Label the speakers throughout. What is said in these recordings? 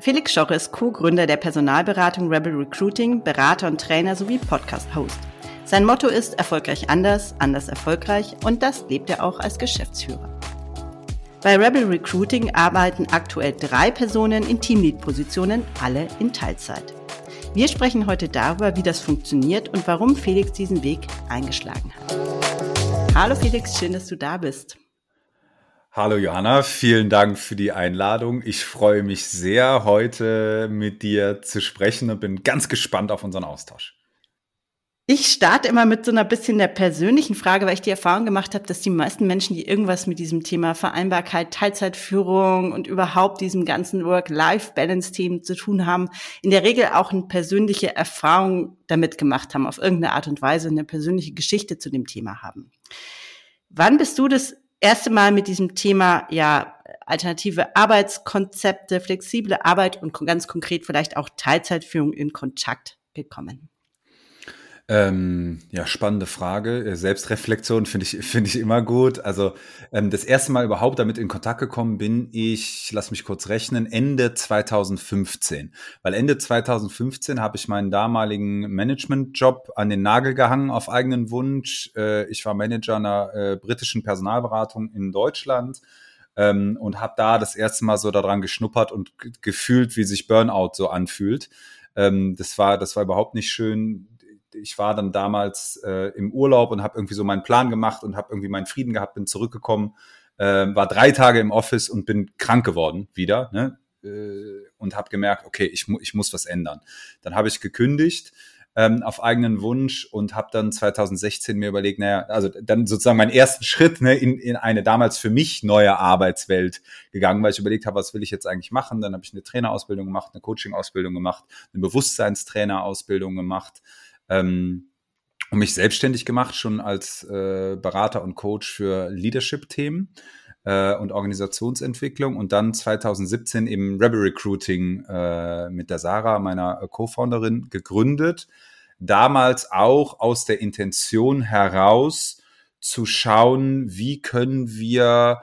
Speaker 1: Felix Schoche ist Co-Gründer der Personalberatung Rebel Recruiting, Berater und Trainer sowie Podcast-Host. Sein Motto ist erfolgreich anders, anders erfolgreich und das lebt er auch als Geschäftsführer. Bei Rebel Recruiting arbeiten aktuell drei Personen in Teamlead-Positionen, alle in Teilzeit. Wir sprechen heute darüber, wie das funktioniert und warum Felix diesen Weg eingeschlagen hat. Hallo Felix, schön, dass du da bist.
Speaker 2: Hallo Johanna, vielen Dank für die Einladung. Ich freue mich sehr, heute mit dir zu sprechen und bin ganz gespannt auf unseren Austausch.
Speaker 1: Ich starte immer mit so einer bisschen der persönlichen Frage, weil ich die Erfahrung gemacht habe, dass die meisten Menschen, die irgendwas mit diesem Thema Vereinbarkeit, Teilzeitführung und überhaupt diesem ganzen Work-Life-Balance-Themen zu tun haben, in der Regel auch eine persönliche Erfahrung damit gemacht haben, auf irgendeine Art und Weise eine persönliche Geschichte zu dem Thema haben. Wann bist du das erste Mal mit diesem Thema ja alternative Arbeitskonzepte, flexible Arbeit und ganz konkret vielleicht auch Teilzeitführung in Kontakt gekommen?
Speaker 2: Ähm, ja, spannende Frage. Äh, Selbstreflexion finde ich, finde ich immer gut. Also ähm, das erste Mal überhaupt damit in Kontakt gekommen bin ich, lass mich kurz rechnen, Ende 2015. Weil Ende 2015 habe ich meinen damaligen Management-Job an den Nagel gehangen auf eigenen Wunsch. Äh, ich war Manager einer äh, britischen Personalberatung in Deutschland. Ähm, und habe da das erste Mal so daran geschnuppert und gefühlt, wie sich Burnout so anfühlt. Ähm, das war, das war überhaupt nicht schön ich war dann damals äh, im Urlaub und habe irgendwie so meinen Plan gemacht und habe irgendwie meinen Frieden gehabt, bin zurückgekommen, äh, war drei Tage im Office und bin krank geworden wieder ne? äh, und habe gemerkt, okay, ich, mu ich muss was ändern. Dann habe ich gekündigt ähm, auf eigenen Wunsch und habe dann 2016 mir überlegt, naja, also dann sozusagen meinen ersten Schritt ne, in, in eine damals für mich neue Arbeitswelt gegangen, weil ich überlegt habe, was will ich jetzt eigentlich machen. Dann habe ich eine Trainerausbildung gemacht, eine Coaching-Ausbildung gemacht, eine Bewusstseinstrainerausbildung gemacht ähm, und mich selbstständig gemacht, schon als äh, Berater und Coach für Leadership-Themen äh, und Organisationsentwicklung und dann 2017 im Rebel Recruiting äh, mit der Sarah, meiner Co-Founderin, gegründet. Damals auch aus der Intention heraus zu schauen, wie können wir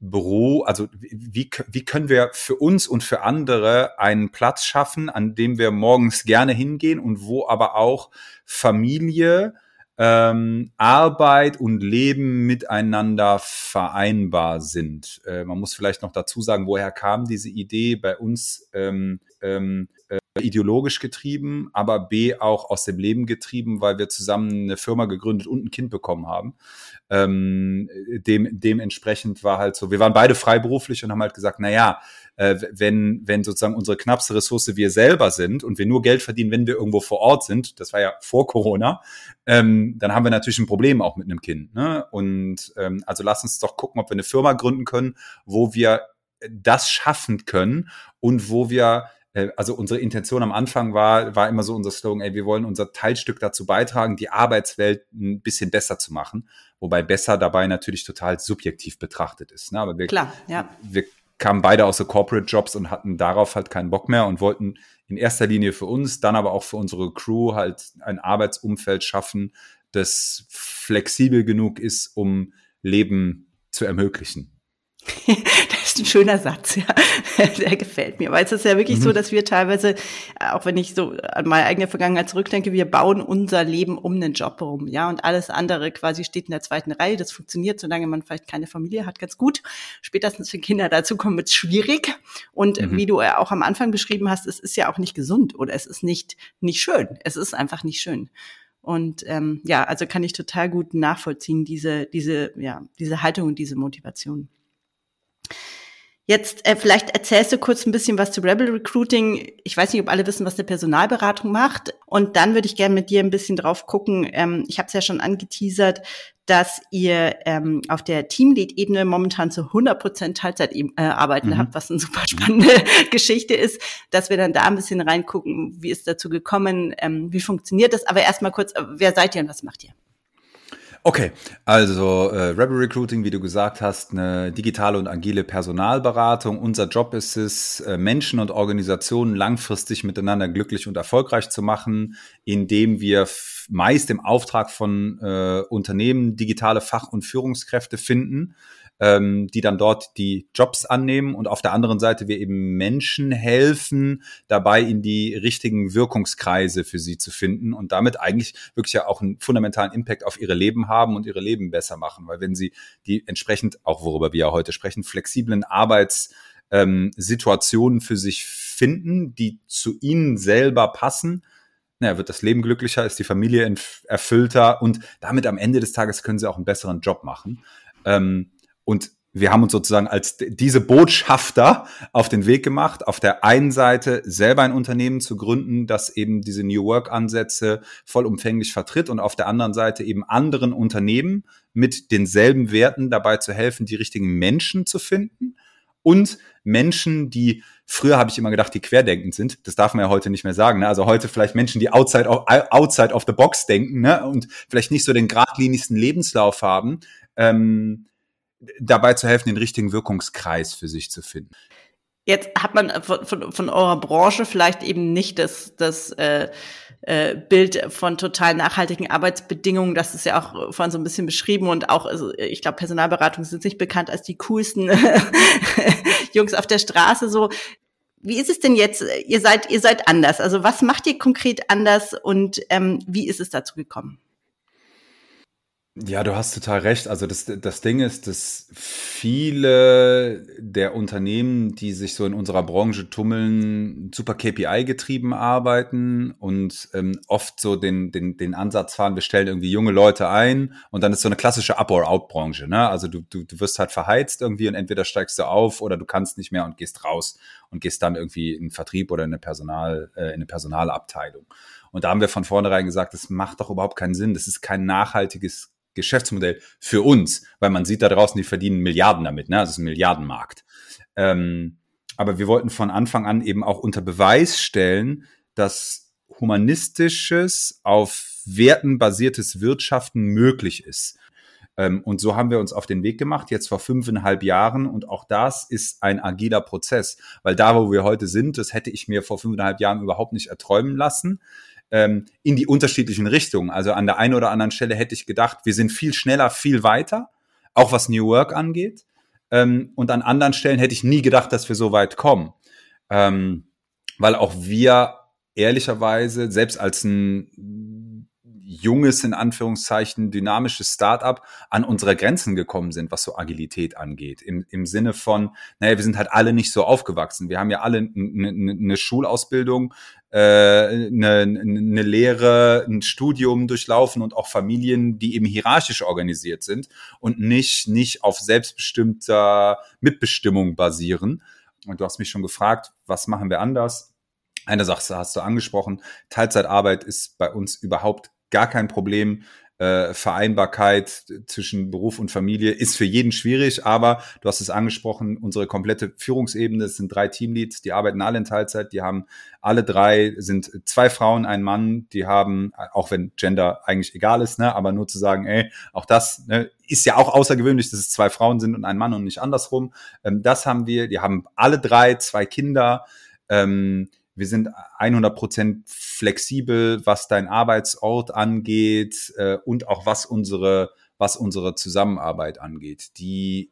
Speaker 2: Büro, also wie, wie können wir für uns und für andere einen Platz schaffen, an dem wir morgens gerne hingehen und wo aber auch Familie, ähm, Arbeit und Leben miteinander vereinbar sind. Äh, man muss vielleicht noch dazu sagen, woher kam diese Idee bei uns ähm, ähm, äh, ideologisch getrieben, aber B auch aus dem Leben getrieben, weil wir zusammen eine Firma gegründet und ein Kind bekommen haben ähm, dem, dementsprechend war halt so, wir waren beide freiberuflich und haben halt gesagt, na ja, äh, wenn, wenn sozusagen unsere knappste Ressource wir selber sind und wir nur Geld verdienen, wenn wir irgendwo vor Ort sind, das war ja vor Corona, ähm, dann haben wir natürlich ein Problem auch mit einem Kind. Ne? Und ähm, also lass uns doch gucken, ob wir eine Firma gründen können, wo wir das schaffen können und wo wir also unsere Intention am Anfang war, war immer so unser Slogan, ey, wir wollen unser Teilstück dazu beitragen, die Arbeitswelt ein bisschen besser zu machen. Wobei besser dabei natürlich total subjektiv betrachtet ist. Ne? Aber wir,
Speaker 1: Klar, ja.
Speaker 2: wir kamen beide aus so Corporate Jobs und hatten darauf halt keinen Bock mehr und wollten in erster Linie für uns, dann aber auch für unsere Crew halt ein Arbeitsumfeld schaffen, das flexibel genug ist, um Leben zu ermöglichen.
Speaker 1: das ist ein schöner Satz, ja. Der gefällt mir. Weil es ist ja wirklich mhm. so, dass wir teilweise, auch wenn ich so an meine eigene Vergangenheit zurückdenke, wir bauen unser Leben um einen Job herum, ja. Und alles andere quasi steht in der zweiten Reihe. Das funktioniert, solange man vielleicht keine Familie hat, ganz gut. Spätestens wenn Kinder dazu kommen, wird es schwierig. Und mhm. wie du ja auch am Anfang beschrieben hast, es ist ja auch nicht gesund oder es ist nicht, nicht schön. Es ist einfach nicht schön. Und ähm, ja, also kann ich total gut nachvollziehen, diese, diese, ja, diese Haltung und diese Motivation. Jetzt äh, vielleicht erzählst du kurz ein bisschen was zu Rebel Recruiting. Ich weiß nicht, ob alle wissen, was eine Personalberatung macht. Und dann würde ich gerne mit dir ein bisschen drauf gucken. Ähm, ich habe es ja schon angeteasert, dass ihr ähm, auf der Teamlead-Ebene momentan zu 100 Prozent Teilzeit äh, arbeiten mhm. habt, was eine super spannende Geschichte ist, dass wir dann da ein bisschen reingucken, wie ist dazu gekommen, ähm, wie funktioniert das. Aber erstmal kurz, äh, wer seid ihr und was macht ihr?
Speaker 2: Okay, also äh, Rebel Recruiting, wie du gesagt hast, eine digitale und agile Personalberatung. Unser Job ist es, äh, Menschen und Organisationen langfristig miteinander glücklich und erfolgreich zu machen, indem wir meist im Auftrag von äh, Unternehmen digitale Fach- und Führungskräfte finden ähm, die dann dort die Jobs annehmen und auf der anderen Seite wir eben Menschen helfen, dabei in die richtigen Wirkungskreise für sie zu finden und damit eigentlich wirklich ja auch einen fundamentalen Impact auf ihre Leben haben und ihre Leben besser machen, weil wenn sie die entsprechend, auch worüber wir ja heute sprechen, flexiblen Arbeitssituationen ähm, für sich finden, die zu ihnen selber passen, naja, wird das Leben glücklicher, ist die Familie erfüllter und damit am Ende des Tages können sie auch einen besseren Job machen. Ähm, und wir haben uns sozusagen als diese Botschafter auf den Weg gemacht, auf der einen Seite selber ein Unternehmen zu gründen, das eben diese New Work Ansätze vollumfänglich vertritt und auf der anderen Seite eben anderen Unternehmen mit denselben Werten dabei zu helfen, die richtigen Menschen zu finden und Menschen, die früher habe ich immer gedacht, die querdenkend sind. Das darf man ja heute nicht mehr sagen. Ne? Also heute vielleicht Menschen, die outside of, outside of the box denken ne? und vielleicht nicht so den geradlinigsten Lebenslauf haben. Ähm, dabei zu helfen, den richtigen Wirkungskreis für sich zu finden.
Speaker 1: Jetzt hat man von, von, von eurer Branche vielleicht eben nicht das, das äh, äh, Bild von total nachhaltigen Arbeitsbedingungen. Das ist ja auch vorhin so ein bisschen beschrieben und auch, also ich glaube, Personalberatung sind nicht bekannt als die coolsten Jungs auf der Straße. So, wie ist es denn jetzt? Ihr seid, ihr seid anders. Also was macht ihr konkret anders und ähm, wie ist es dazu gekommen?
Speaker 2: Ja, du hast total recht. Also das, das Ding ist, dass viele der Unternehmen, die sich so in unserer Branche tummeln, super KPI-getrieben arbeiten und ähm, oft so den, den, den Ansatz fahren, wir stellen irgendwie junge Leute ein und dann ist so eine klassische Up-or-Out-Branche. Ne? Also du, du, du wirst halt verheizt irgendwie und entweder steigst du auf oder du kannst nicht mehr und gehst raus und gehst dann irgendwie in den Vertrieb oder in eine, Personal, äh, in eine Personalabteilung. Und da haben wir von vornherein gesagt, das macht doch überhaupt keinen Sinn. Das ist kein nachhaltiges Geschäftsmodell für uns, weil man sieht da draußen, die verdienen Milliarden damit, ne? Das ist ein Milliardenmarkt. Ähm, aber wir wollten von Anfang an eben auch unter Beweis stellen, dass humanistisches, auf Werten basiertes Wirtschaften möglich ist. Ähm, und so haben wir uns auf den Weg gemacht, jetzt vor fünfeinhalb Jahren. Und auch das ist ein agiler Prozess, weil da, wo wir heute sind, das hätte ich mir vor fünfeinhalb Jahren überhaupt nicht erträumen lassen ähm, in die unterschiedlichen Richtungen. Also an der einen oder anderen Stelle hätte ich gedacht, wir sind viel schneller, viel weiter, auch was New Work angeht. Ähm, und an anderen Stellen hätte ich nie gedacht, dass wir so weit kommen. Ähm, weil auch wir ehrlicherweise, selbst als ein junges, in Anführungszeichen, dynamisches Startup an unsere Grenzen gekommen sind, was so Agilität angeht. Im, im Sinne von, naja, wir sind halt alle nicht so aufgewachsen. Wir haben ja alle eine Schulausbildung, äh, eine, eine Lehre, ein Studium durchlaufen und auch Familien, die eben hierarchisch organisiert sind und nicht, nicht auf selbstbestimmter Mitbestimmung basieren. Und du hast mich schon gefragt, was machen wir anders? Eine Sache hast du angesprochen. Teilzeitarbeit ist bei uns überhaupt gar kein Problem. Äh, Vereinbarkeit zwischen Beruf und Familie ist für jeden schwierig, aber du hast es angesprochen, unsere komplette Führungsebene, es sind drei Teamleads, die arbeiten alle in Teilzeit, die haben alle drei, sind zwei Frauen, ein Mann, die haben, auch wenn Gender eigentlich egal ist, ne, aber nur zu sagen, ey, auch das ne, ist ja auch außergewöhnlich, dass es zwei Frauen sind und ein Mann und nicht andersrum. Ähm, das haben wir, die haben alle drei zwei Kinder. Ähm, wir sind 100% flexibel, was dein Arbeitsort angeht äh, und auch was unsere, was unsere Zusammenarbeit angeht. Die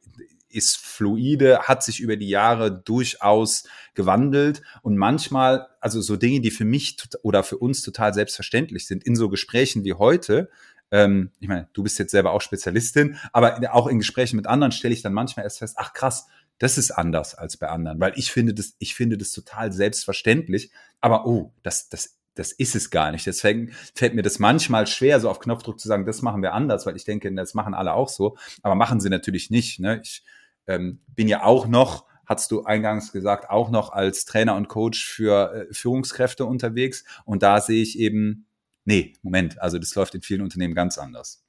Speaker 2: ist fluide, hat sich über die Jahre durchaus gewandelt und manchmal, also so Dinge, die für mich oder für uns total selbstverständlich sind, in so Gesprächen wie heute, ähm, ich meine, du bist jetzt selber auch Spezialistin, aber auch in Gesprächen mit anderen stelle ich dann manchmal erst fest, ach krass, das ist anders als bei anderen, weil ich finde das, ich finde das total selbstverständlich, aber oh, das, das, das ist es gar nicht. Deswegen fällt mir das manchmal schwer, so auf Knopfdruck zu sagen, das machen wir anders, weil ich denke, das machen alle auch so, aber machen sie natürlich nicht. Ne? Ich ähm, bin ja auch noch, hast du eingangs gesagt, auch noch als Trainer und Coach für äh, Führungskräfte unterwegs und da sehe ich eben, nee, Moment, also das läuft in vielen Unternehmen ganz anders.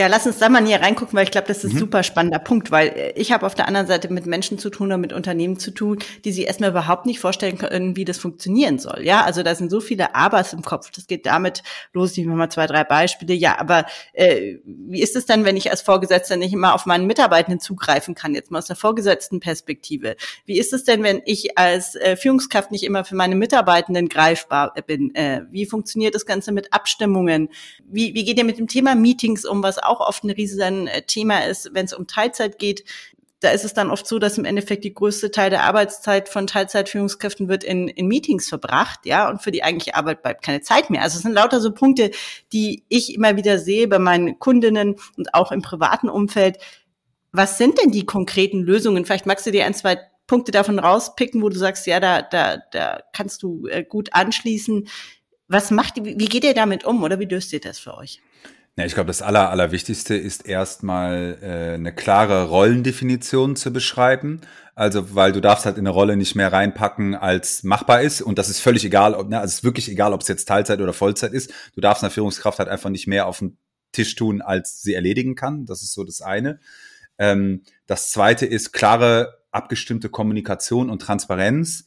Speaker 1: Ja, lass uns da mal näher reingucken, weil ich glaube, das ist ein mhm. super spannender Punkt, weil äh, ich habe auf der anderen Seite mit Menschen zu tun oder mit Unternehmen zu tun, die sich erstmal überhaupt nicht vorstellen können, wie das funktionieren soll. Ja, also da sind so viele Abers im Kopf. Das geht damit los, ich mache mal zwei, drei Beispiele. Ja, aber äh, wie ist es dann, wenn ich als Vorgesetzter nicht immer auf meinen Mitarbeitenden zugreifen kann, jetzt mal aus der vorgesetzten Perspektive? Wie ist es denn, wenn ich als äh, Führungskraft nicht immer für meine Mitarbeitenden greifbar bin? Äh, wie funktioniert das Ganze mit Abstimmungen? Wie, wie geht ihr mit dem Thema Meetings um, was auch oft ein riesen äh, Thema ist, wenn es um Teilzeit geht da ist es dann oft so, dass im Endeffekt die größte Teil der Arbeitszeit von Teilzeitführungskräften wird in, in Meetings verbracht, ja, und für die eigentliche Arbeit bleibt keine Zeit mehr. Also es sind lauter so Punkte, die ich immer wieder sehe bei meinen Kundinnen und auch im privaten Umfeld. Was sind denn die konkreten Lösungen? Vielleicht magst du dir ein, zwei Punkte davon rauspicken, wo du sagst, ja, da, da, da kannst du äh, gut anschließen. Was macht, wie geht ihr damit um oder wie löst ihr das für euch?
Speaker 2: Ja, ich glaube, das Aller, Allerwichtigste ist erstmal äh, eine klare Rollendefinition zu beschreiben. Also, weil du darfst halt in eine Rolle nicht mehr reinpacken, als machbar ist. Und das ist völlig egal, ob, ne, also es ist wirklich egal, ob es jetzt Teilzeit oder Vollzeit ist. Du darfst einer Führungskraft halt einfach nicht mehr auf den Tisch tun, als sie erledigen kann. Das ist so das eine. Ähm, das zweite ist klare, abgestimmte Kommunikation und Transparenz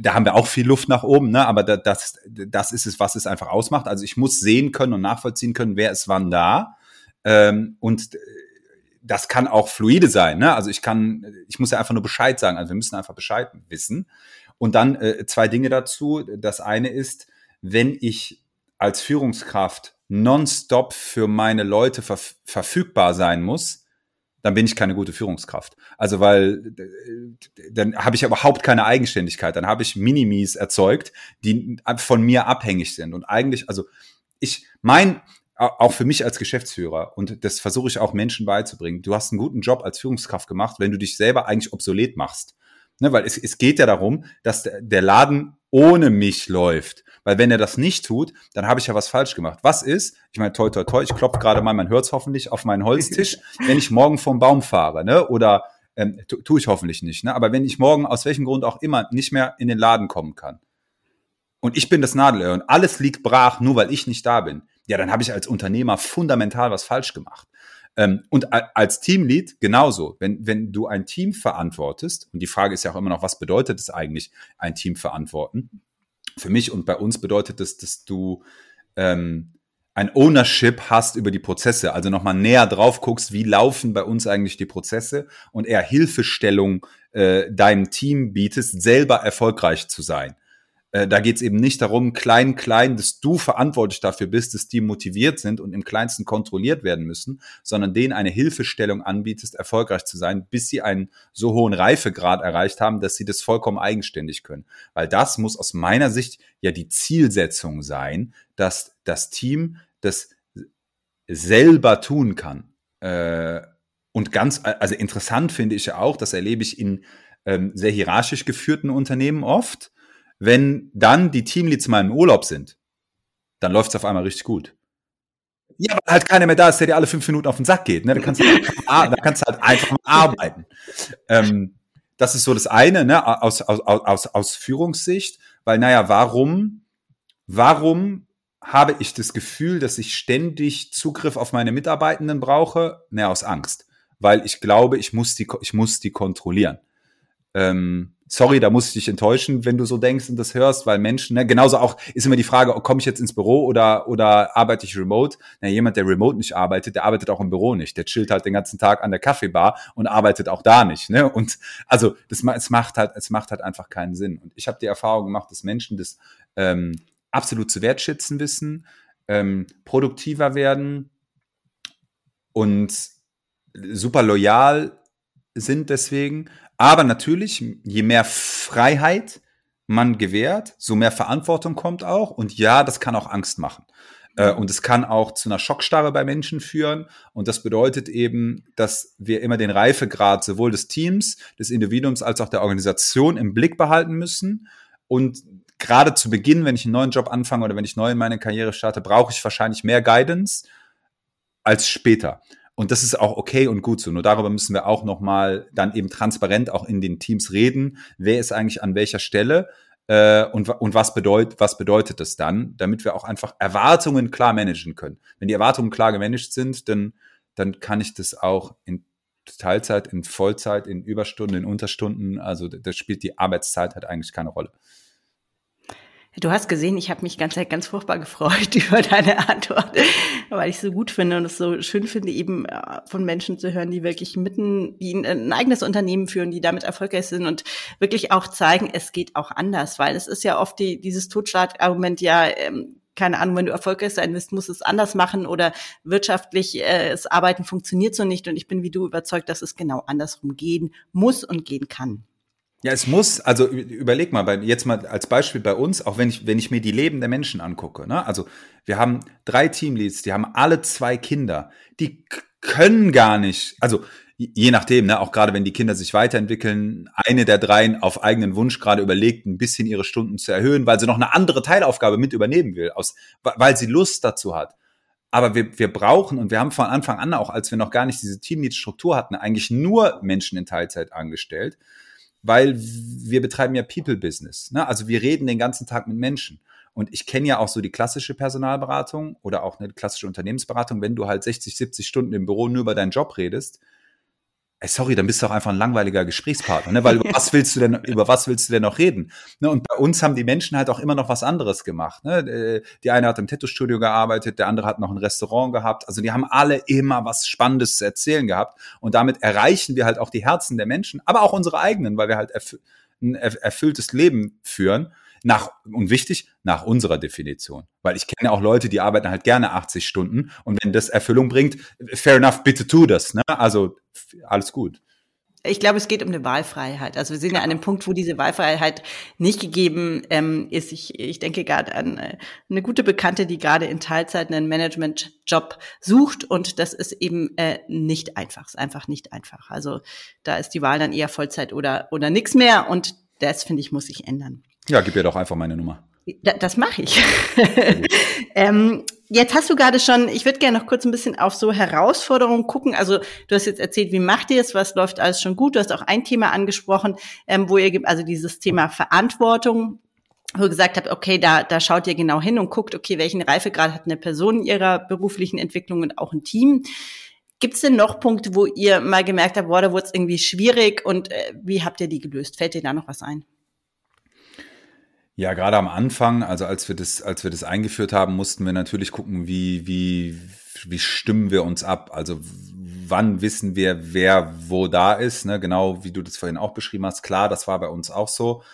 Speaker 2: da haben wir auch viel Luft nach oben, ne? aber das, das ist es, was es einfach ausmacht. Also ich muss sehen können und nachvollziehen können, wer ist wann da. Ähm, und das kann auch fluide sein. Ne? Also ich kann, ich muss ja einfach nur Bescheid sagen. Also wir müssen einfach Bescheid wissen. Und dann äh, zwei Dinge dazu. Das eine ist, wenn ich als Führungskraft nonstop für meine Leute verf verfügbar sein muss, dann bin ich keine gute Führungskraft. Also weil dann habe ich überhaupt keine Eigenständigkeit, dann habe ich Minimis erzeugt, die von mir abhängig sind und eigentlich also ich mein auch für mich als Geschäftsführer und das versuche ich auch Menschen beizubringen. Du hast einen guten Job als Führungskraft gemacht, wenn du dich selber eigentlich obsolet machst. Ne, weil es, es geht ja darum, dass der Laden ohne mich läuft. Weil wenn er das nicht tut, dann habe ich ja was falsch gemacht. Was ist, ich meine, toi, toi, toi, ich klopfe gerade mal, man hört es hoffentlich, auf meinen Holztisch, wenn ich morgen vom Baum fahre, ne? Oder ähm, tu, tue ich hoffentlich nicht, ne? Aber wenn ich morgen aus welchem Grund auch immer nicht mehr in den Laden kommen kann und ich bin das Nadelöhr und alles liegt brach, nur weil ich nicht da bin, ja, dann habe ich als Unternehmer fundamental was falsch gemacht. Ähm, und als Teamlead genauso. Wenn, wenn du ein Team verantwortest, und die Frage ist ja auch immer noch, was bedeutet es eigentlich, ein Team verantworten? für mich und bei uns bedeutet das, dass du ähm, ein Ownership hast über die Prozesse, also nochmal näher drauf guckst, wie laufen bei uns eigentlich die Prozesse und eher Hilfestellung äh, deinem Team bietest, selber erfolgreich zu sein. Äh, da geht es eben nicht darum, klein, klein, dass du verantwortlich dafür bist, dass die motiviert sind und im kleinsten kontrolliert werden müssen, sondern denen eine Hilfestellung anbietest, erfolgreich zu sein, bis sie einen so hohen Reifegrad erreicht haben, dass sie das vollkommen eigenständig können. Weil das muss aus meiner Sicht ja die Zielsetzung sein, dass das Team das selber tun kann. Äh, und ganz, also interessant finde ich ja auch, das erlebe ich in ähm, sehr hierarchisch geführten Unternehmen oft, wenn dann die Teamleads mal im Urlaub sind, dann läuft es auf einmal richtig gut. Ja, weil halt keiner mehr da ist, der dir alle fünf Minuten auf den Sack geht. Ne? Da, kannst du, da kannst du halt einfach arbeiten. Ähm, das ist so das eine, ne, aus, aus, aus, aus Führungssicht, weil, naja, warum, warum habe ich das Gefühl, dass ich ständig Zugriff auf meine Mitarbeitenden brauche? Naja, aus Angst. Weil ich glaube, ich muss die, ich muss die kontrollieren. Ähm, sorry, da muss ich dich enttäuschen, wenn du so denkst und das hörst, weil Menschen, ne, genauso auch ist immer die Frage, oh, komme ich jetzt ins Büro oder, oder arbeite ich remote? Na, jemand, der remote nicht arbeitet, der arbeitet auch im Büro nicht. Der chillt halt den ganzen Tag an der Kaffeebar und arbeitet auch da nicht. Ne? Und also das, es macht halt, es macht halt einfach keinen Sinn. Und ich habe die Erfahrung gemacht, dass Menschen das ähm, absolut zu wertschätzen wissen, ähm, produktiver werden und super loyal sind deswegen, aber natürlich, je mehr Freiheit man gewährt, so mehr Verantwortung kommt auch. Und ja, das kann auch Angst machen. Äh, und es kann auch zu einer Schockstarre bei Menschen führen. Und das bedeutet eben, dass wir immer den Reifegrad sowohl des Teams, des Individuums als auch der Organisation im Blick behalten müssen. Und gerade zu Beginn, wenn ich einen neuen Job anfange oder wenn ich neu in meine Karriere starte, brauche ich wahrscheinlich mehr Guidance als später. Und das ist auch okay und gut so. Nur darüber müssen wir auch nochmal dann eben transparent auch in den Teams reden. Wer ist eigentlich an welcher Stelle? Äh, und, und was, bedeutet, was bedeutet das dann, damit wir auch einfach Erwartungen klar managen können. Wenn die Erwartungen klar gemanagt sind, dann, dann kann ich das auch in Teilzeit, in Vollzeit, in Überstunden, in Unterstunden, also das spielt die Arbeitszeit halt eigentlich keine Rolle.
Speaker 1: Du hast gesehen, ich habe mich ganz, ganz furchtbar gefreut über deine Antwort, weil ich so gut finde und es so schön finde, eben äh, von Menschen zu hören, die wirklich mitten, die ein eigenes Unternehmen führen, die damit erfolgreich sind und wirklich auch zeigen, es geht auch anders, weil es ist ja oft die, dieses Totschlagargument, ja, ähm, keine Ahnung, wenn du erfolgreich sein willst, musst du es anders machen oder wirtschaftlich äh, das Arbeiten funktioniert so nicht. Und ich bin wie du überzeugt, dass es genau andersrum gehen muss und gehen kann.
Speaker 2: Ja, es muss, also überleg mal, jetzt mal als Beispiel bei uns, auch wenn ich, wenn ich mir die Leben der Menschen angucke, ne? also wir haben drei Teamleads, die haben alle zwei Kinder, die können gar nicht, also je nachdem, ne, auch gerade wenn die Kinder sich weiterentwickeln, eine der dreien auf eigenen Wunsch gerade überlegt, ein bisschen ihre Stunden zu erhöhen, weil sie noch eine andere Teilaufgabe mit übernehmen will, aus, weil sie Lust dazu hat. Aber wir, wir brauchen, und wir haben von Anfang an auch, als wir noch gar nicht diese Teamlead-Struktur hatten, eigentlich nur Menschen in Teilzeit angestellt weil wir betreiben ja People-Business. Ne? Also wir reden den ganzen Tag mit Menschen. Und ich kenne ja auch so die klassische Personalberatung oder auch eine klassische Unternehmensberatung, wenn du halt 60, 70 Stunden im Büro nur über deinen Job redest, ey, sorry, dann bist du auch einfach ein langweiliger Gesprächspartner, ne? Weil über was willst du denn, über was willst du denn noch reden? Ne? Und bei uns haben die Menschen halt auch immer noch was anderes gemacht. Ne? Äh, die eine hat im Tattoo-Studio gearbeitet, der andere hat noch ein Restaurant gehabt. Also die haben alle immer was Spannendes zu erzählen gehabt. Und damit erreichen wir halt auch die Herzen der Menschen, aber auch unsere eigenen, weil wir halt erf ein erfülltes Leben führen nach, und wichtig, nach unserer Definition. Weil ich kenne auch Leute, die arbeiten halt gerne 80 Stunden und wenn das Erfüllung bringt, fair enough, bitte tu das. Ne? Also alles gut.
Speaker 1: Ich glaube, es geht um eine Wahlfreiheit. Also wir sind ja an dem Punkt, wo diese Wahlfreiheit nicht gegeben ähm, ist. Ich, ich denke gerade an äh, eine gute Bekannte, die gerade in Teilzeit einen Management-Job sucht und das ist eben äh, nicht einfach. Ist einfach nicht einfach. Also da ist die Wahl dann eher Vollzeit oder oder nichts mehr und das finde ich muss sich ändern.
Speaker 2: Ja, gib ihr doch einfach meine Nummer.
Speaker 1: Das mache ich. ähm, jetzt hast du gerade schon, ich würde gerne noch kurz ein bisschen auf so Herausforderungen gucken. Also du hast jetzt erzählt, wie macht ihr es, was läuft alles schon gut. Du hast auch ein Thema angesprochen, ähm, wo ihr, also dieses Thema Verantwortung, wo ihr gesagt habt, okay, da, da schaut ihr genau hin und guckt, okay, welchen Reifegrad hat eine Person in ihrer beruflichen Entwicklung und auch ein Team. Gibt es denn noch Punkte, wo ihr mal gemerkt habt, boah, da wurde es irgendwie schwierig und äh, wie habt ihr die gelöst? Fällt dir da noch was ein?
Speaker 2: Ja, gerade am Anfang, also als wir das, als wir das eingeführt haben, mussten wir natürlich gucken, wie, wie, wie stimmen wir uns ab? Also wann wissen wir, wer wo da ist? Ne? Genau wie du das vorhin auch beschrieben hast. Klar, das war bei uns auch so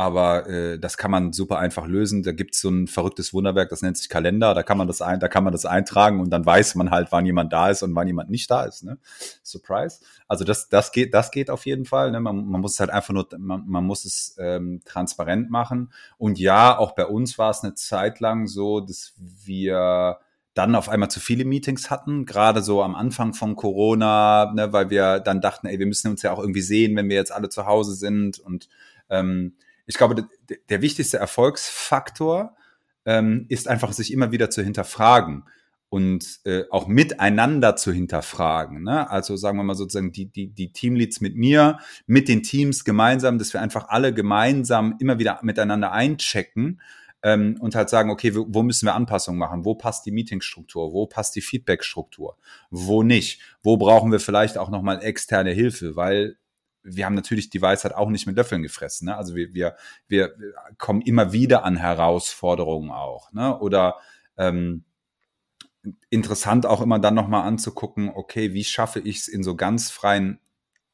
Speaker 2: aber äh, das kann man super einfach lösen. Da gibt's so ein verrücktes Wunderwerk, das nennt sich Kalender. Da kann man das ein, da kann man das eintragen und dann weiß man halt, wann jemand da ist und wann jemand nicht da ist. Ne? Surprise. Also das, das geht, das geht auf jeden Fall. Ne? Man, man muss es halt einfach nur, man, man muss es ähm, transparent machen. Und ja, auch bei uns war es eine Zeit lang so, dass wir dann auf einmal zu viele Meetings hatten, gerade so am Anfang von Corona, ne, weil wir dann dachten, ey, wir müssen uns ja auch irgendwie sehen, wenn wir jetzt alle zu Hause sind und ähm, ich glaube, der, wichtigste Erfolgsfaktor ähm, ist einfach, sich immer wieder zu hinterfragen und äh, auch miteinander zu hinterfragen. Ne? Also sagen wir mal sozusagen die, die, die Teamleads mit mir, mit den Teams gemeinsam, dass wir einfach alle gemeinsam immer wieder miteinander einchecken ähm, und halt sagen, okay, wo, wo müssen wir Anpassungen machen? Wo passt die Meetingstruktur? Wo passt die Feedbackstruktur? Wo nicht? Wo brauchen wir vielleicht auch nochmal externe Hilfe? Weil wir haben natürlich die Weisheit auch nicht mit Löffeln gefressen. Ne? Also wir, wir, wir kommen immer wieder an Herausforderungen auch. Ne? Oder ähm, interessant auch immer dann nochmal anzugucken, okay, wie schaffe ich es in so ganz freien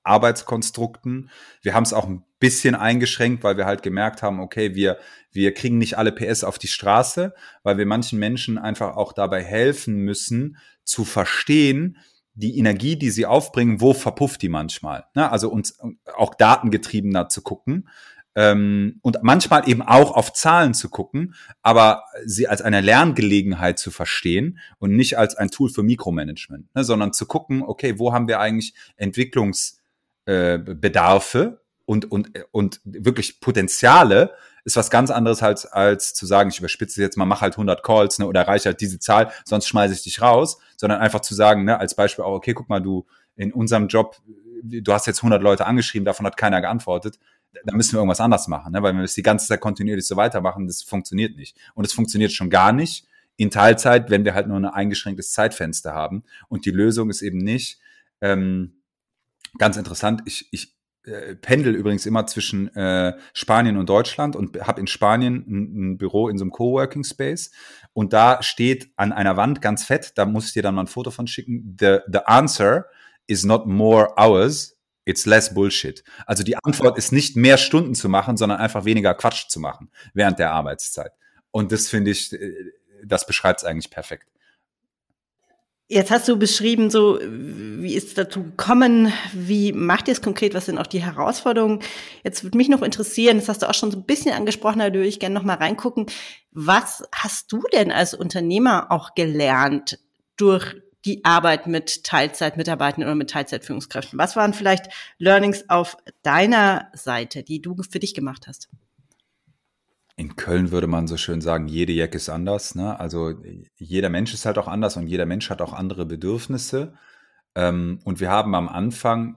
Speaker 2: Arbeitskonstrukten. Wir haben es auch ein bisschen eingeschränkt, weil wir halt gemerkt haben, okay, wir, wir kriegen nicht alle PS auf die Straße, weil wir manchen Menschen einfach auch dabei helfen müssen, zu verstehen, die Energie, die sie aufbringen, wo verpufft die manchmal? Ne? Also uns auch datengetriebener zu gucken ähm, und manchmal eben auch auf Zahlen zu gucken, aber sie als eine Lerngelegenheit zu verstehen und nicht als ein Tool für Mikromanagement, ne? sondern zu gucken, okay, wo haben wir eigentlich Entwicklungsbedarfe äh, und, und, und wirklich Potenziale, ist was ganz anderes als, als zu sagen, ich überspitze jetzt mal, mach halt 100 Calls ne, oder erreiche halt diese Zahl, sonst schmeiße ich dich raus, sondern einfach zu sagen, ne, als Beispiel auch, okay, guck mal, du in unserem Job, du hast jetzt 100 Leute angeschrieben, davon hat keiner geantwortet, da müssen wir irgendwas anders machen, ne? weil wenn wir es die ganze Zeit kontinuierlich so weitermachen, das funktioniert nicht. Und es funktioniert schon gar nicht in Teilzeit, wenn wir halt nur ein eingeschränktes Zeitfenster haben. Und die Lösung ist eben nicht, ähm, ganz interessant, ich, ich, pendel übrigens immer zwischen äh, Spanien und Deutschland und habe in Spanien ein, ein, Büro in so einem Coworking Space und da steht an einer Wand ganz fett, da muss ich dir dann mal ein Foto von schicken, the, the answer is not more hours, it's less bullshit. Also die Antwort ist nicht mehr Stunden zu machen, sondern einfach weniger Quatsch zu machen während der Arbeitszeit. Und das finde ich, äh, das beschreibt es eigentlich perfekt.
Speaker 1: Jetzt hast du beschrieben, so wie ist es dazu gekommen, wie macht ihr es konkret, was sind auch die Herausforderungen? Jetzt würde mich noch interessieren, das hast du auch schon so ein bisschen angesprochen, da würde ich gerne noch mal reingucken. Was hast du denn als Unternehmer auch gelernt durch die Arbeit mit Teilzeitmitarbeitern oder mit Teilzeitführungskräften? Was waren vielleicht Learnings auf deiner Seite, die du für dich gemacht hast?
Speaker 2: In Köln würde man so schön sagen, jede Jack ist anders. Ne? Also jeder Mensch ist halt auch anders und jeder Mensch hat auch andere Bedürfnisse. Ähm, und wir haben am Anfang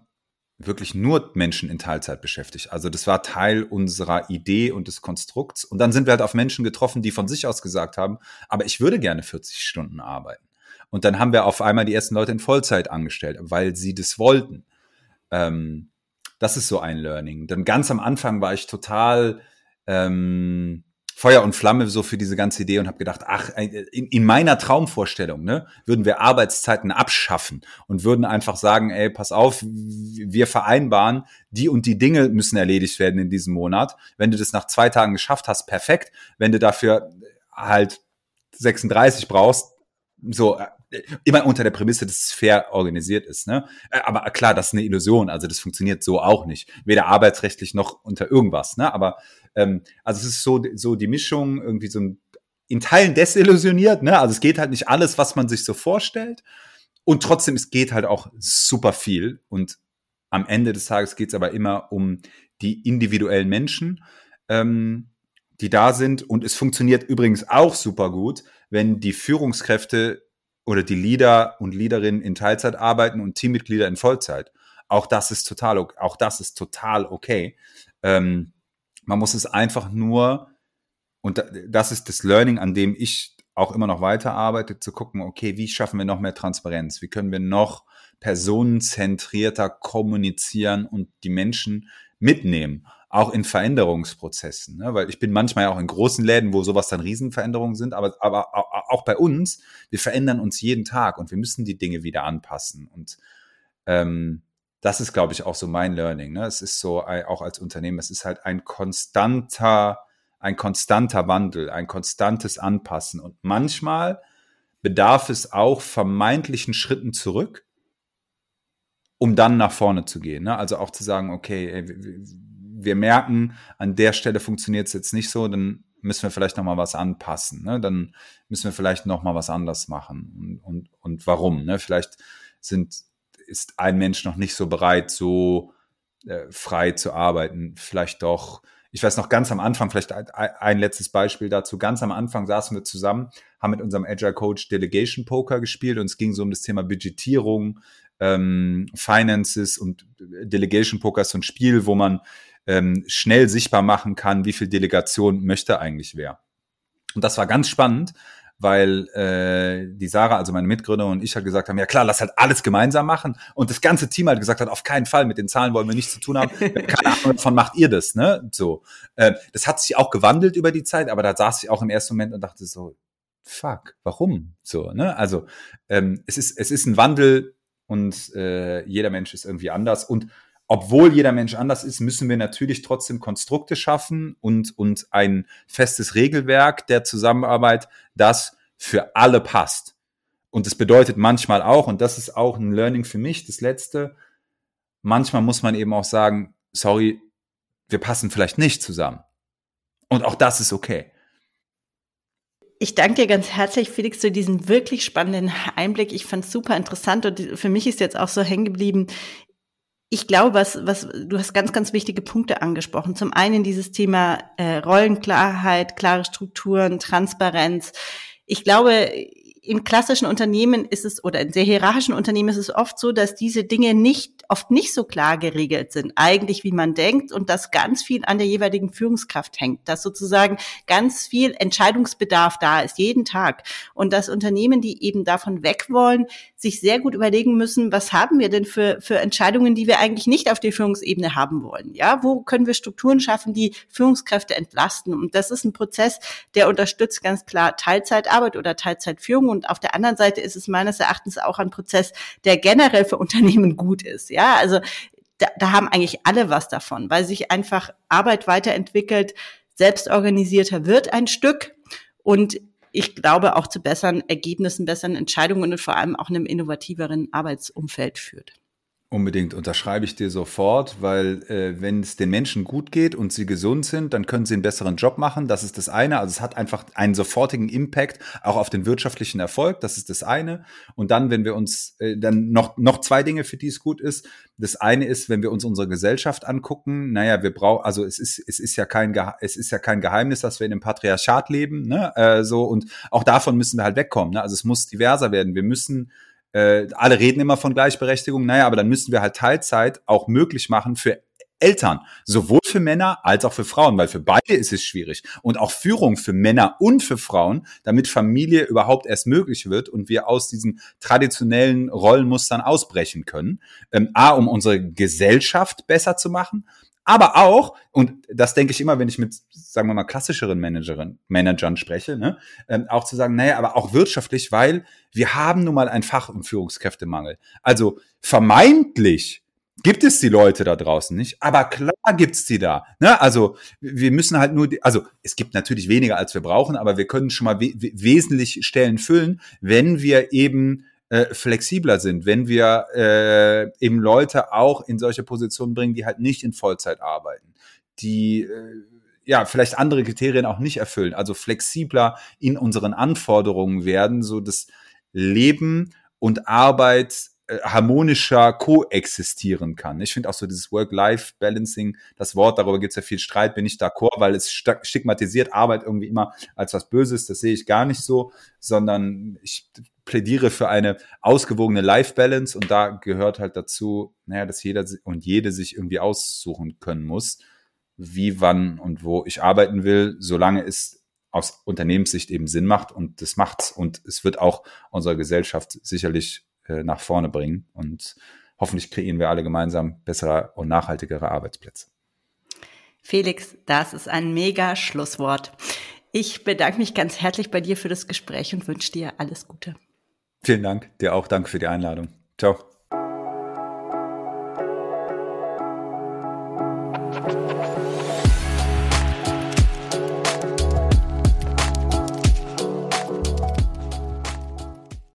Speaker 2: wirklich nur Menschen in Teilzeit beschäftigt. Also das war Teil unserer Idee und des Konstrukts. Und dann sind wir halt auf Menschen getroffen, die von sich aus gesagt haben, aber ich würde gerne 40 Stunden arbeiten. Und dann haben wir auf einmal die ersten Leute in Vollzeit angestellt, weil sie das wollten. Ähm, das ist so ein Learning. Dann ganz am Anfang war ich total ähm, Feuer und Flamme so für diese ganze Idee und habe gedacht, ach, in, in, meiner Traumvorstellung, ne, würden wir Arbeitszeiten abschaffen und würden einfach sagen, ey, pass auf, wir vereinbaren, die und die Dinge müssen erledigt werden in diesem Monat. Wenn du das nach zwei Tagen geschafft hast, perfekt. Wenn du dafür halt 36 brauchst, so äh, immer unter der Prämisse, dass es fair organisiert ist. Ne? Äh, aber klar, das ist eine Illusion. Also das funktioniert so auch nicht. Weder arbeitsrechtlich noch unter irgendwas. Ne? Aber ähm, also es ist so, so die Mischung irgendwie so in Teilen desillusioniert. Ne? Also es geht halt nicht alles, was man sich so vorstellt. Und trotzdem, es geht halt auch super viel. Und am Ende des Tages geht es aber immer um die individuellen Menschen, ähm, die da sind. Und es funktioniert übrigens auch super gut, wenn die Führungskräfte oder die Leader und Leaderinnen in Teilzeit arbeiten und Teammitglieder in Vollzeit. Auch das ist total, auch das ist total okay. Ähm, man muss es einfach nur, und das ist das Learning, an dem ich auch immer noch weiterarbeite, zu gucken, okay, wie schaffen wir noch mehr Transparenz? Wie können wir noch personenzentrierter kommunizieren und die Menschen mitnehmen? Auch in Veränderungsprozessen. Ne? Weil ich bin manchmal ja auch in großen Läden, wo sowas dann Riesenveränderungen sind, aber, aber auch bei uns, wir verändern uns jeden Tag und wir müssen die Dinge wieder anpassen. Und ähm, das ist, glaube ich, auch so mein Learning. Ne? Es ist so, auch als Unternehmen, es ist halt ein konstanter, ein konstanter Wandel, ein konstantes Anpassen. Und manchmal bedarf es auch vermeintlichen Schritten zurück, um dann nach vorne zu gehen. Ne? Also auch zu sagen, okay, ey, wir merken, an der Stelle funktioniert es jetzt nicht so, dann müssen wir vielleicht noch mal was anpassen. Ne? Dann müssen wir vielleicht noch mal was anders machen. Und, und, und warum? Ne? Vielleicht sind, ist ein Mensch noch nicht so bereit, so äh, frei zu arbeiten. Vielleicht doch. Ich weiß noch ganz am Anfang, vielleicht ein, ein letztes Beispiel dazu. Ganz am Anfang saßen wir zusammen, haben mit unserem Agile Coach Delegation Poker gespielt und es ging so um das Thema Budgetierung, ähm, Finances und Delegation Poker ist so ein Spiel, wo man ähm, schnell sichtbar machen kann, wie viel Delegation möchte eigentlich wer. Und das war ganz spannend, weil äh, die Sarah, also meine Mitgründer und ich halt gesagt haben, ja klar, lass halt alles gemeinsam machen. Und das ganze Team halt gesagt hat, auf keinen Fall, mit den Zahlen wollen wir nichts zu tun haben. Keine Ahnung, davon macht ihr das, ne? So. Äh, das hat sich auch gewandelt über die Zeit, aber da saß ich auch im ersten Moment und dachte so, fuck, warum? So, ne? Also ähm, es ist, es ist ein Wandel und äh, jeder Mensch ist irgendwie anders. Und obwohl jeder Mensch anders ist, müssen wir natürlich trotzdem Konstrukte schaffen und, und ein festes Regelwerk der Zusammenarbeit, das für alle passt. Und das bedeutet manchmal auch, und das ist auch ein Learning für mich, das letzte, manchmal muss man eben auch sagen, sorry, wir passen vielleicht nicht zusammen. Und auch das ist okay.
Speaker 1: Ich danke dir ganz herzlich, Felix, für diesen wirklich spannenden Einblick. Ich fand es super interessant und für mich ist jetzt auch so hängen geblieben, ich glaube, was, was, du hast ganz, ganz wichtige Punkte angesprochen. Zum einen dieses Thema äh, Rollenklarheit, klare Strukturen, Transparenz. Ich glaube, in klassischen Unternehmen ist es oder in sehr hierarchischen Unternehmen ist es oft so, dass diese Dinge nicht oft nicht so klar geregelt sind, eigentlich wie man denkt und dass ganz viel an der jeweiligen Führungskraft hängt, dass sozusagen ganz viel Entscheidungsbedarf da ist, jeden Tag. Und dass Unternehmen, die eben davon weg wollen, sich sehr gut überlegen müssen, was haben wir denn für, für Entscheidungen, die wir eigentlich nicht auf der Führungsebene haben wollen? Ja, wo können wir Strukturen schaffen, die Führungskräfte entlasten? Und das ist ein Prozess, der unterstützt ganz klar Teilzeitarbeit oder Teilzeitführung. Und auf der anderen Seite ist es meines Erachtens auch ein Prozess, der generell für Unternehmen gut ist. Ja, also da, da haben eigentlich alle was davon, weil sich einfach Arbeit weiterentwickelt, selbstorganisierter wird ein Stück und ich glaube auch zu besseren Ergebnissen, besseren Entscheidungen und vor allem auch einem innovativeren Arbeitsumfeld führt.
Speaker 2: Unbedingt unterschreibe ich dir sofort, weil äh, wenn es den Menschen gut geht und sie gesund sind, dann können sie einen besseren Job machen. Das ist das eine. Also es hat einfach einen sofortigen Impact auch auf den wirtschaftlichen Erfolg. Das ist das eine. Und dann, wenn wir uns äh, dann noch noch zwei Dinge, für die es gut ist. Das eine ist, wenn wir uns unsere Gesellschaft angucken. Naja, wir brauchen also es ist es ist ja kein es ist ja kein Geheimnis, dass wir in einem Patriarchat leben. Ne? Äh, so und auch davon müssen wir halt wegkommen. Ne? Also es muss diverser werden. Wir müssen äh, alle reden immer von Gleichberechtigung, naja, aber dann müssen wir halt Teilzeit auch möglich machen für Eltern, sowohl für Männer als auch für Frauen, weil für beide ist es schwierig. Und auch Führung für Männer und für Frauen, damit Familie überhaupt erst möglich wird und wir aus diesen traditionellen Rollenmustern ausbrechen können. Ähm, A, um unsere Gesellschaft besser zu machen, aber auch, und das denke ich immer, wenn ich mit, sagen wir mal, klassischeren Managerinnen, Managern spreche, ne, ähm, auch zu sagen, naja, aber auch wirtschaftlich, weil wir haben nun mal ein Fach- und Führungskräftemangel. Also vermeintlich gibt es die Leute da draußen nicht, aber klar gibt's die da. Ne? Also wir müssen halt nur, die, also es gibt natürlich weniger, als wir brauchen, aber wir können schon mal we wesentlich Stellen füllen, wenn wir eben äh, flexibler sind, wenn wir äh, eben Leute auch in solche Positionen bringen, die halt nicht in Vollzeit arbeiten, die äh, ja vielleicht andere Kriterien auch nicht erfüllen, also flexibler in unseren Anforderungen werden, so das Leben und Arbeit äh, harmonischer koexistieren kann. Ich finde auch so dieses Work-Life-Balancing, das Wort, darüber gibt es ja viel Streit, bin ich d'accord, weil es stigmatisiert Arbeit irgendwie immer als was Böses, das sehe ich gar nicht so, sondern ich plädiere für eine ausgewogene Life-Balance und da gehört halt dazu, naja, dass jeder und jede sich irgendwie aussuchen können muss, wie, wann und wo ich arbeiten will, solange es aus Unternehmenssicht eben Sinn macht und das macht's und es wird auch unserer Gesellschaft sicherlich äh, nach vorne bringen. Und hoffentlich kreieren wir alle gemeinsam bessere und nachhaltigere Arbeitsplätze.
Speaker 1: Felix, das ist ein mega Schlusswort. Ich bedanke mich ganz herzlich bei dir für das Gespräch und wünsche dir alles Gute.
Speaker 2: Vielen Dank, dir auch danke für die Einladung. Ciao.